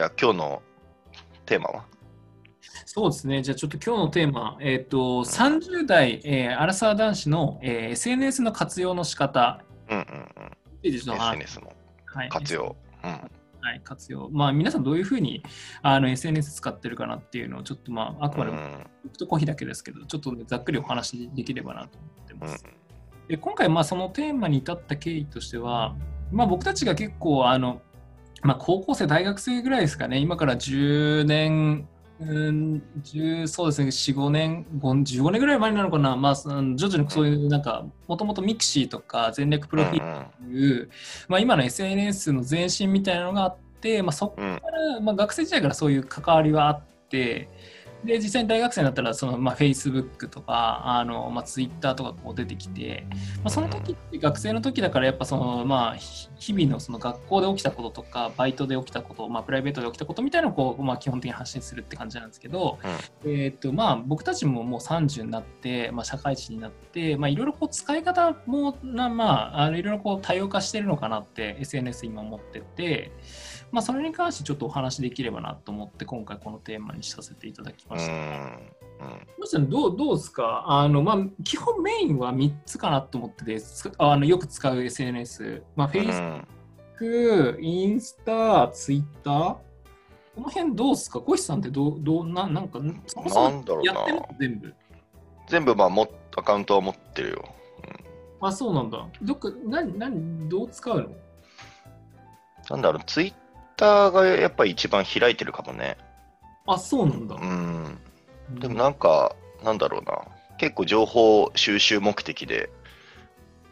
じゃあ今日のテーマは？そうですね。じゃあちょっと今日のテーマ、えっ、と、30代、えーアラサー男子の、えー SNS の活用の仕方うんうんうん。SNS のはい活用。うん。はい、活用。まあ、皆さんどういうふうにあの SNS 使ってるかなっていうのを、ちょっとまあ、あくまでもうん僕とコーヒーだけですけど、ちょっと、ね、ざっくりお話しできればなと思ってうんます。で今回、まあ、そのテーマに至った経緯としては、まあ、僕たちが結構あの、まあ、高校生、大学生ぐらいですかね、今から10年、うん、10そうですね、4、5年、5 15年ぐらい前になるのかな、まあ、徐々にそういう、なんか、もともと mixi とか前略プロフィール。うんという、まあ、今の SNS の前身みたいなのがあって、まあ、そこうん。から、まあ、学生時代からそういう関わりはあって、で実際に大学生になったらその、まあ、Facebook とかあの、まあ、Twitter とかこう出てきて、まあ、その時って学生の時だからやっぱその、まあ、ひ日々のその学校で起きたこととかバイトで起きたこと、まあ、プライベートで起きたことみたいなのをこう、まあ、基本的に発信するって感じなんですけど、えーとまあ、僕たちももう30になって、まあ、社会人になって、まあ、いろいろこう使い方もな、まあ、あのいろいろこう多様化してるのかなって SNS 今思ってて、まあ、それに関してちょっとお話できればなと思って今回このテーマにさせていただきました。うんうんどうどうですか？あの、まあ、基本メインは3つかなと思っててつあのよく使う SNS、まあ、う Facebook、んインスタ、ツイッターこの辺どうですか？小石さんってどうどうななんかそもそもなんだろうやってるな。全部？全部まあもアカウントは持ってるよ。あ、そうなんだ。どっか、なに、なに、どう使うの？なんだろう、ツイッターがやっぱり一番開いてるかもね。あ、そうなんだ。うん。でもなんか、なんだろうな。結構情報収集目的で、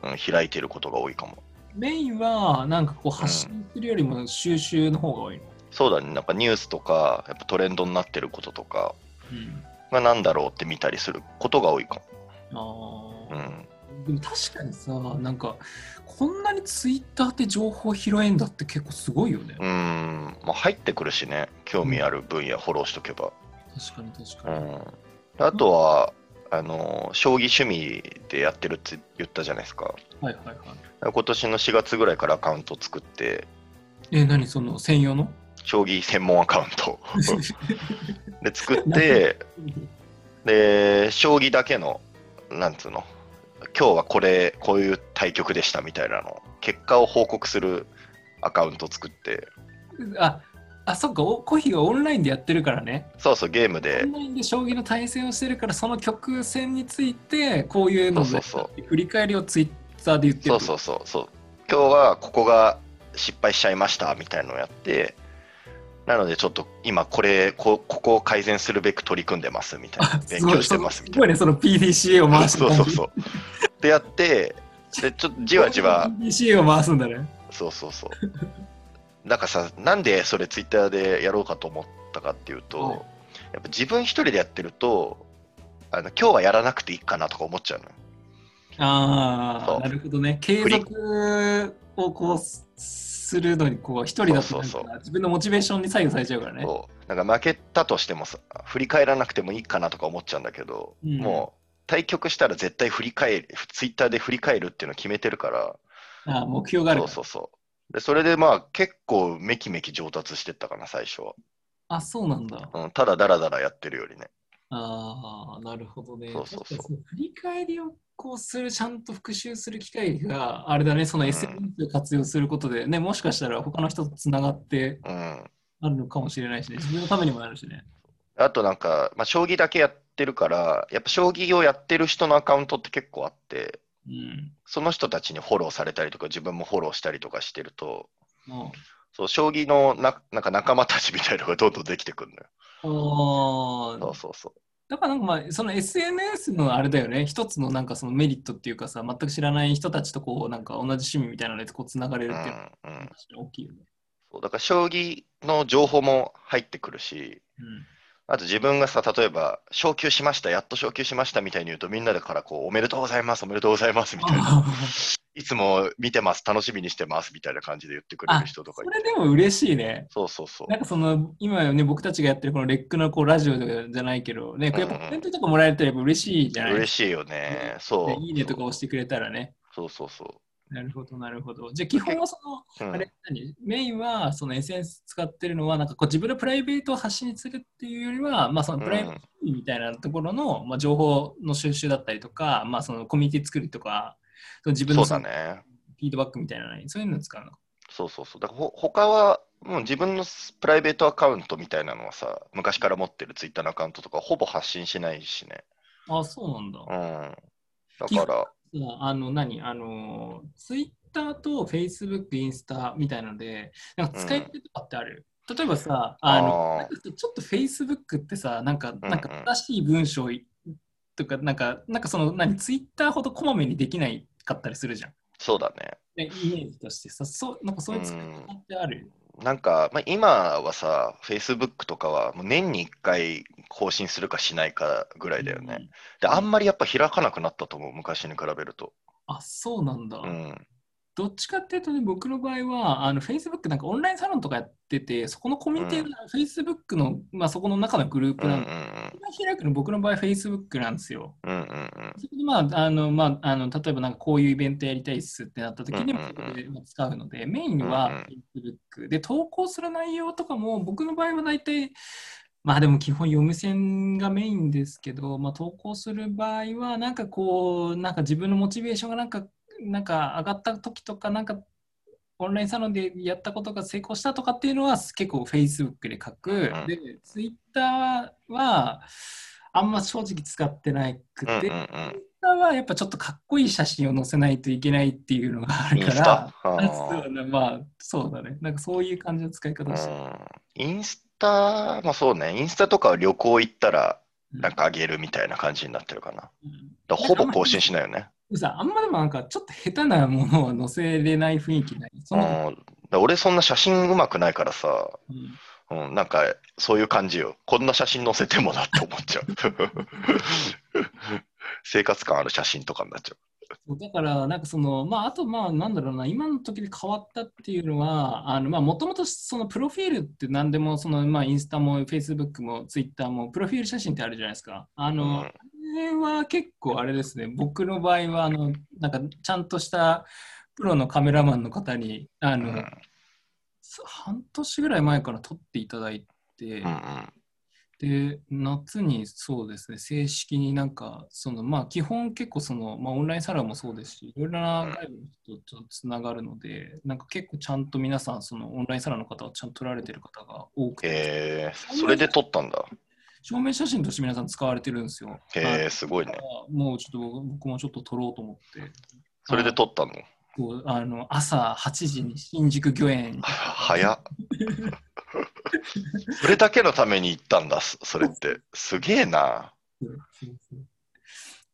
うん、開いてることが多いかも。メインは、なんかこう、発信するよりも収集の方が多いの？そうだね。なんかニュースとか、やっぱトレンドになってることとかうん。がなんだろうって見たりすることが多いかあも。うあ、ん。でも確かにさ、なんか、こんなにツイッターって情報拾えんだって結構すごいよね。うん。まあ入ってくるしね。興味ある分野フォローしとけば。確かに確うかに。ん。あとは、あの、将棋趣味でやってるって言ったじゃないですか。はいはいはい。今年の4月ぐらいからアカウント作って、え、何その専用の？将棋専門アカウント で作って、で、将棋だけの、なんつうの、今日はこれ、こういう対局でしたみたいなの、結果を報告するアカウント作って、あ、あ、そっか、おコーヒーがオンラインでやってるからね。そうそう、ゲームオでン、ラインで将棋の対戦をしてるから、その曲線について、こういうのでそうそう振り返りをツイッターで言ってる。そうそうそうそう、今日はここが失敗しちゃいましたみたいなのをやって、なのでちょっと今これこ、ここを改善するべく取り組んでますみたいな、勉強してますみたいな。すごいね、その PDCA を回してそうそうそう。でやって、でちょっとじわじわ、PDCA を回すんだね。そうそうそう。なんかさ、なんでそれツイッターでやろうかと思ったかっていうと、はいやっぱ自分一人でやってると、あの今日はやらなくていいかなとか思っちゃうのああ、なるほどね。継続をこうするのに、こう一人だと自分のモチベーションに左右されちゃうからね。そうなんか負けたとしてもさ、振り返らなくてもいいかなとか思っちゃうんだけど、うんもう対局したら絶対振り返る、ツイッターで振り返るっていうのを決めてるから、ああ目標があるそうそうそう。で、それでまあ結構めきめき上達してったかな、最初は。あ、そうなんだ。うん、ただだらだらやってるよりね。ああ、なるほどね。そうそうそう振り返りをこうする、ちゃんと復習する機会があれだね、そのうん SNS を活用することで、ね、もしかしたら他の人とつながってうん。あるのかもしれないしね、自分のためにもなるしね。あとなんか、まあ、将棋だけやってるから、やっぱ将棋をやってる人のアカウントって結構あって、うん。その人たちにフォローされたりとか、自分もフォローしたりとかしてると、もそう将棋のななんか仲間たちみたいなのがどんどんできてくるのよ。うああそうそうそう。だからなんかまあその SNS のあれだよね、一つのなんかそのメリットっていうかさ、全く知らない人たちとこうなんか同じ趣味みたいなのでこうつながれるっていうのは大きいよね。そうだから将棋の情報も入ってくるし、うんあと自分がさ、例えば、昇級しました、やっと昇級しましたみたいに言うと、みんなでからこう、おめでとうございます、おめでとうございますみたいな、いつも見てます、楽しみにしてますみたいな感じで言ってくれる人とかいそて。れでも嬉しいね。そうそうそう。なんかその今ね僕たちがやってるこのレックのこうラジオじゃないけどね、これやっぱコメントとかもらえたらやっぱ嬉しいじゃない嬉しいよね。そう。でいいねとか押してくれたらね。そうそうそう。なるほど、なるほど。じゃあ基本はその、うん、あれ何？メインはその SNS 使ってるのはなんかこう自分のプライベートを発信するっていうよりは、まあ、そのプライベートみたいなところの、まあ、情報の収集だったりとか、まあ、そのコミュニティ作るとかその自分のそうだね。フィードバックみたいなのそういうのを使うの？そうそうそう。だからほ他は、もう自分のプライベートアカウントみたいなのはさ、昔から持ってるツイッターのアカウントとかほぼ発信しないしね。あそうなんだ。うん。だから、あの何？あのツイッターとフェイスブック、インスタみたいなので、なんか使い方とかってある、例えばさ、あのちょっとフェイスブックってさ、なんか、んなんか正しい文章とか、なんか、なんかその何、ツイッターほどこまめにできないかったりするじゃん。そうだね。でイメージとしてさ、そうなんかそういう使い方ってある、なんか、まあ、今はさ、Facebook とかはもう年に1回更新するかしないかぐらいだよね。で、あんまりやっぱ開かなくなったと思う、昔に比べると。あ、そうなんだ。うん。どっちかっていうとね、僕の場合は、あの、Facebook なんかオンラインサロンとかやってて、そこのコミュニティが Facebook の、まあそこの中のグループうんうなんんで、一番開くの僕の場合 Facebook なんですよ。うんうんうんそこでまあ、あの、まあ、あの、例えばなんかこういうイベントやりたいっすってなった時にもうんうんうんそこでまあ使うので、メインはうん Facebook で投稿する内容とかも僕の場合は大体、まあでも基本読む線がメインですけど、まあ投稿する場合はなんかこう、なんか自分のモチベーションがなんか、なんか上がった時とか、なんかオンラインサロンでやったことが成功したとかっていうのは結構 Facebook で書く。うんで、Twitter はあんま正直使ってなくて、うんうんうん。Twitter はやっぱちょっとかっこいい写真を載せないといけないっていうのがあるかインスタ？ら、まあそうだね。なんかそういう感じの使い方をしてインスタ、まあそうね、インスタとかは旅行行ったら、うんなんかあげるみたいな感じになってるかな。うんらほぼ更新しないよね。さあんまでもなんかちょっと下手なものを載せれない雰囲気ない？そ俺そんな写真うまくないからさ、うんうん、なんかそういう感じよ。こんな写真載せてもなって思っちゃう。生活感ある写真とかになっちゃう。だから、なんかその、まあ、あと、まあ、なんだろうな、今の時で変わったっていうのは、あの、まあ、もともとそのプロフィールって何でも、その、まあ、インスタも、フェイスブックも、ツイッターも、プロフィール写真ってあるじゃないですか。あの、うん。あれは結構あれですね、僕の場合は、あの、なんか、ちゃんとしたプロのカメラマンの方に、あの、うん。半年ぐらい前から撮っていただいて、うんうんで、夏にそうですね、正式になんか、そのまあ基本結構その、まあオンラインサロンもそうですし、いろいろな外部の人とつながるので、なんか結構ちゃんと皆さん、そのオンラインサロンの方はちゃんと撮られてる方が多くて、えー、それで撮ったんだ。証明写真として皆さん使われてるんですよ。へえ、すごいね。あもうちょっと僕もちょっと撮ろうと思って、それで撮ったの？こうあの朝8時に新宿御苑は早っ。それだけのために行ったんだ、そそれって。すげえな。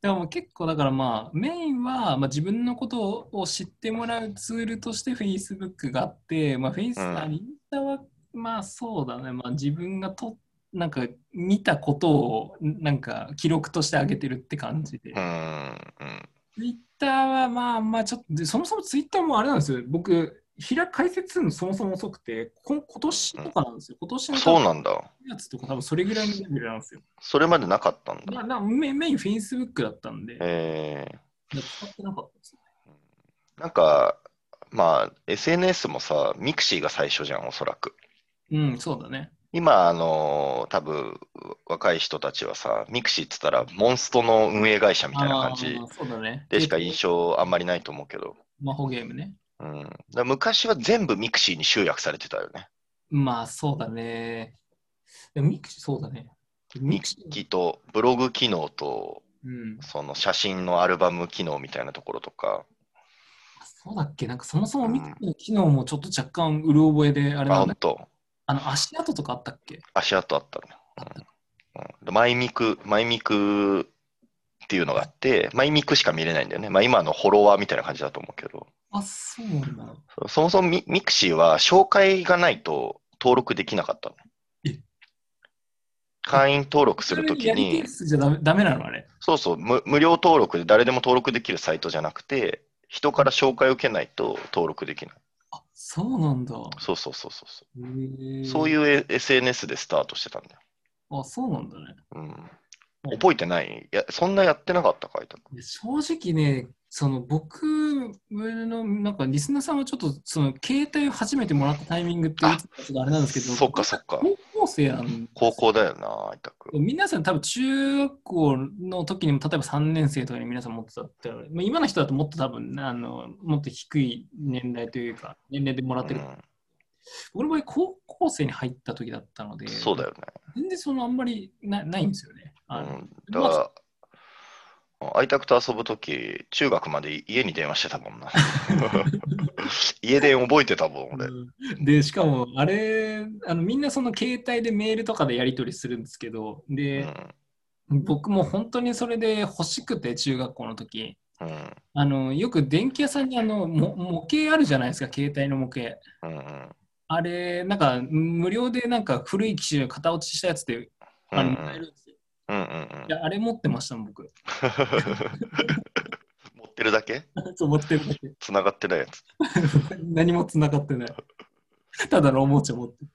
でも結構だからまあメインはまあ自分のことを知ってもらうツールとして Facebook があって、まあ、フェイス、うんあインスタはまあそうだね、まあ、自分がとなんか見たことをなんか記録としてあげてるって感じで、うん、うん。Twitter はまあまあちょっとでそもそも Twitter もあれなんですよ僕開解説するのそもそも遅くてこ今年とかなんですよ今年のそうなんだ。やつとか多分それぐらいのレベルなんですよそれまでなかったんだ。ななメメイン Facebook だったんで、え使ってなかったですね。ー、なんか、まあ、SNS もさ、 mixi が最初じゃん、おそらく。うん、そうだね。今、あの多分若い人たちはさ、 mixi っつったら、モンストの運営会社みたいな感じあーそうだね。でしか印象あんまりないと思うけど、魔法ゲームね。うん、だ昔は全部 mixi に集約されてたよね。まあ、そうだね。でも mixi、そうだね。 mixi とブログ機能と、うん。その写真のアルバム機能みたいなところとか、そうだっけ？なんかそもそも mixi の機能もちょっと若干うろ覚えで、あれあ、なんだほんと、あの、足跡とかあったっけ？足跡あったね。うんマイミク、マイミクっていうのがあって、マイミクしか見れないんだよね。まあ今のフォロワーみたいな感じだと思うけど、あ、そうなんだ。そそもそもミ mixi は紹介がないと登録できなかったのえ？会員登録するときに。そうそう無、無料登録で誰でも登録できるサイトじゃなくて、人から紹介を受けないと登録できない。あ、そうなんだ。そうそうそうそうそへう。ーそういう SNS でスタートしてたんだよ。あ、そうなんだね。うん、覚えてない？いや、そんなやってなかったか、い正直ね、その僕のなんかリスナーさんはちょっとその携帯を初めてもらったタイミングってあいつかちょっとあれなんですけど、そっかそっか。高校生なん高校だよな、委託。皆さん多分中学校の時にも例えば3年生とかに皆さん持ってたって、まあ、今の人だともっと多分あのもっと低い年代というか年齢でもらってる、う僕の場合高校生に入った時だったのでん、そうだよね。全然そのあんまりなないんですよね。あのうん、だから、愛宅と遊ぶとき、中学まで家に電話してたもんな。家電覚えてたもん、俺。うんで、しかも、あれ、あのみんなその携帯でメールとかでやり取りするんですけど、うで、ん。僕も本当にそれで欲しくて、中学校の時。うん。あのよく電気屋さんにあのも模型あるじゃないですか、携帯の模型。うん。うん。あれ、なんか無料でなんか古い機種型落ちしたやつであのもらえるんですよ。うん。うんい。や、あれ持ってましたもん、僕。持ってるだけ？そう、持ってるだけ。繋がってないやつ。何も繋がってない。ただのおもちゃ持ってる。